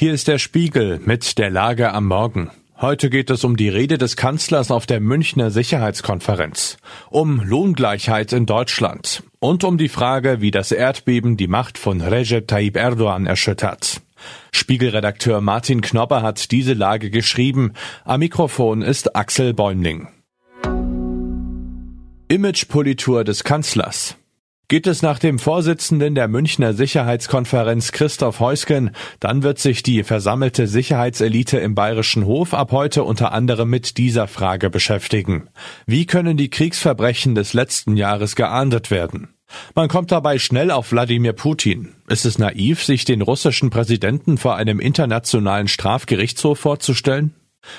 Hier ist der Spiegel mit der Lage am Morgen. Heute geht es um die Rede des Kanzlers auf der Münchner Sicherheitskonferenz, um Lohngleichheit in Deutschland und um die Frage, wie das Erdbeben die Macht von Recep Tayyip Erdogan erschüttert. Spiegelredakteur Martin Knopper hat diese Lage geschrieben. Am Mikrofon ist Axel Bäumling. Imagepolitur des Kanzlers. Geht es nach dem Vorsitzenden der Münchner Sicherheitskonferenz Christoph Heusgen, dann wird sich die versammelte Sicherheitselite im Bayerischen Hof ab heute unter anderem mit dieser Frage beschäftigen. Wie können die Kriegsverbrechen des letzten Jahres geahndet werden? Man kommt dabei schnell auf Wladimir Putin. Ist es naiv, sich den russischen Präsidenten vor einem internationalen Strafgerichtshof vorzustellen?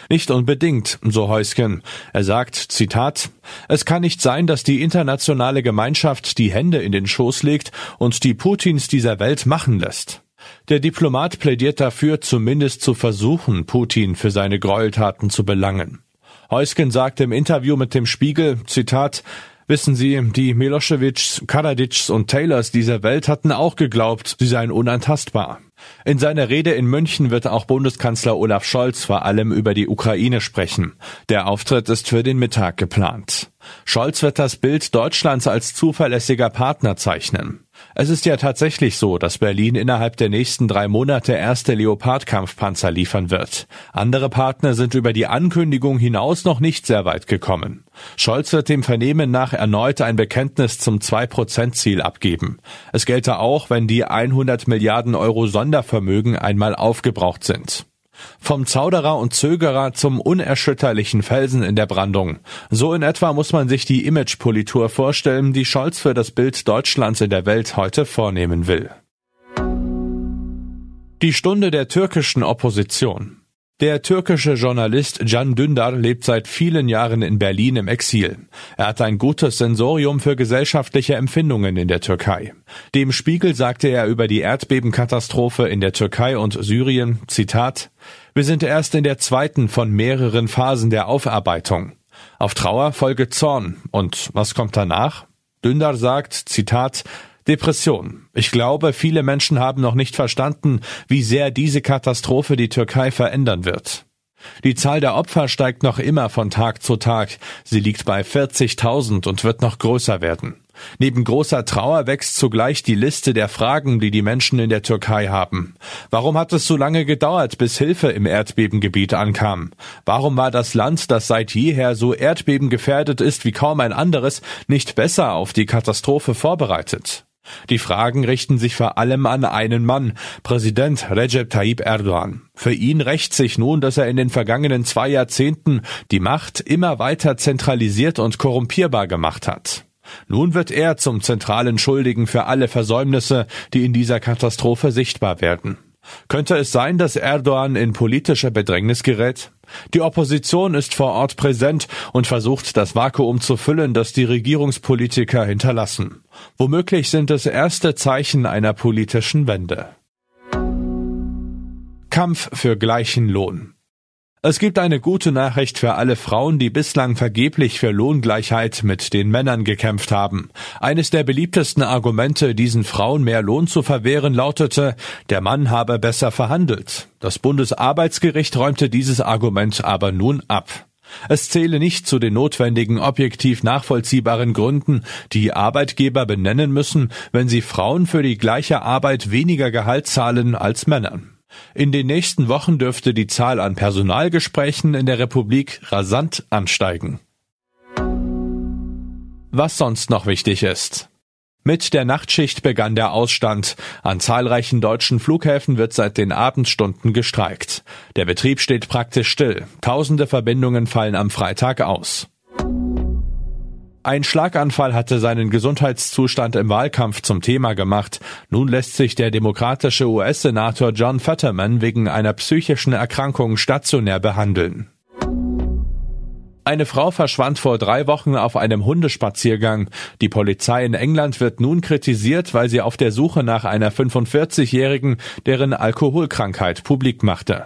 Nicht unbedingt, so Heusken. Er sagt, Zitat, es kann nicht sein, dass die internationale Gemeinschaft die Hände in den Schoß legt und die Putins dieser Welt machen lässt. Der Diplomat plädiert dafür, zumindest zu versuchen, Putin für seine Gräueltaten zu belangen. Heusken sagt im Interview mit dem Spiegel, Zitat, Wissen Sie, die Milosevics, Karadžičs und Taylors dieser Welt hatten auch geglaubt, sie seien unantastbar. In seiner Rede in München wird auch Bundeskanzler Olaf Scholz vor allem über die Ukraine sprechen. Der Auftritt ist für den Mittag geplant. Scholz wird das Bild Deutschlands als zuverlässiger Partner zeichnen. Es ist ja tatsächlich so, dass Berlin innerhalb der nächsten drei Monate erste Leopard-Kampfpanzer liefern wird. Andere Partner sind über die Ankündigung hinaus noch nicht sehr weit gekommen. Scholz wird dem Vernehmen nach erneut ein Bekenntnis zum 2-Prozent-Ziel abgeben. Es gelte auch, wenn die 100 Milliarden Euro Sondervermögen einmal aufgebraucht sind. Vom Zauderer und Zögerer zum unerschütterlichen Felsen in der Brandung. So in etwa muss man sich die Imagepolitur vorstellen, die Scholz für das Bild Deutschlands in der Welt heute vornehmen will. Die Stunde der türkischen Opposition. Der türkische Journalist Can Dündar lebt seit vielen Jahren in Berlin im Exil. Er hat ein gutes Sensorium für gesellschaftliche Empfindungen in der Türkei. Dem Spiegel sagte er über die Erdbebenkatastrophe in der Türkei und Syrien, Zitat, Wir sind erst in der zweiten von mehreren Phasen der Aufarbeitung. Auf Trauer folge Zorn. Und was kommt danach? Dündar sagt, Zitat, Depression. Ich glaube, viele Menschen haben noch nicht verstanden, wie sehr diese Katastrophe die Türkei verändern wird. Die Zahl der Opfer steigt noch immer von Tag zu Tag. Sie liegt bei 40.000 und wird noch größer werden. Neben großer Trauer wächst zugleich die Liste der Fragen, die die Menschen in der Türkei haben. Warum hat es so lange gedauert, bis Hilfe im Erdbebengebiet ankam? Warum war das Land, das seit jeher so erdbebengefährdet ist wie kaum ein anderes, nicht besser auf die Katastrophe vorbereitet? Die Fragen richten sich vor allem an einen Mann, Präsident Recep Tayyip Erdogan. Für ihn rächt sich nun, dass er in den vergangenen zwei Jahrzehnten die Macht immer weiter zentralisiert und korrumpierbar gemacht hat. Nun wird er zum zentralen Schuldigen für alle Versäumnisse, die in dieser Katastrophe sichtbar werden. Könnte es sein, dass Erdogan in politische Bedrängnis gerät? Die Opposition ist vor Ort präsent und versucht, das Vakuum zu füllen, das die Regierungspolitiker hinterlassen. Womöglich sind es erste Zeichen einer politischen Wende. Kampf für gleichen Lohn. Es gibt eine gute Nachricht für alle Frauen, die bislang vergeblich für Lohngleichheit mit den Männern gekämpft haben. Eines der beliebtesten Argumente, diesen Frauen mehr Lohn zu verwehren, lautete, der Mann habe besser verhandelt. Das Bundesarbeitsgericht räumte dieses Argument aber nun ab. Es zähle nicht zu den notwendigen objektiv nachvollziehbaren Gründen, die Arbeitgeber benennen müssen, wenn sie Frauen für die gleiche Arbeit weniger Gehalt zahlen als Männern. In den nächsten Wochen dürfte die Zahl an Personalgesprächen in der Republik rasant ansteigen. Was sonst noch wichtig ist. Mit der Nachtschicht begann der Ausstand. An zahlreichen deutschen Flughäfen wird seit den Abendstunden gestreikt. Der Betrieb steht praktisch still. Tausende Verbindungen fallen am Freitag aus. Ein Schlaganfall hatte seinen Gesundheitszustand im Wahlkampf zum Thema gemacht. Nun lässt sich der demokratische US-Senator John Fetterman wegen einer psychischen Erkrankung stationär behandeln. Eine Frau verschwand vor drei Wochen auf einem Hundespaziergang. Die Polizei in England wird nun kritisiert, weil sie auf der Suche nach einer 45-Jährigen, deren Alkoholkrankheit publik machte.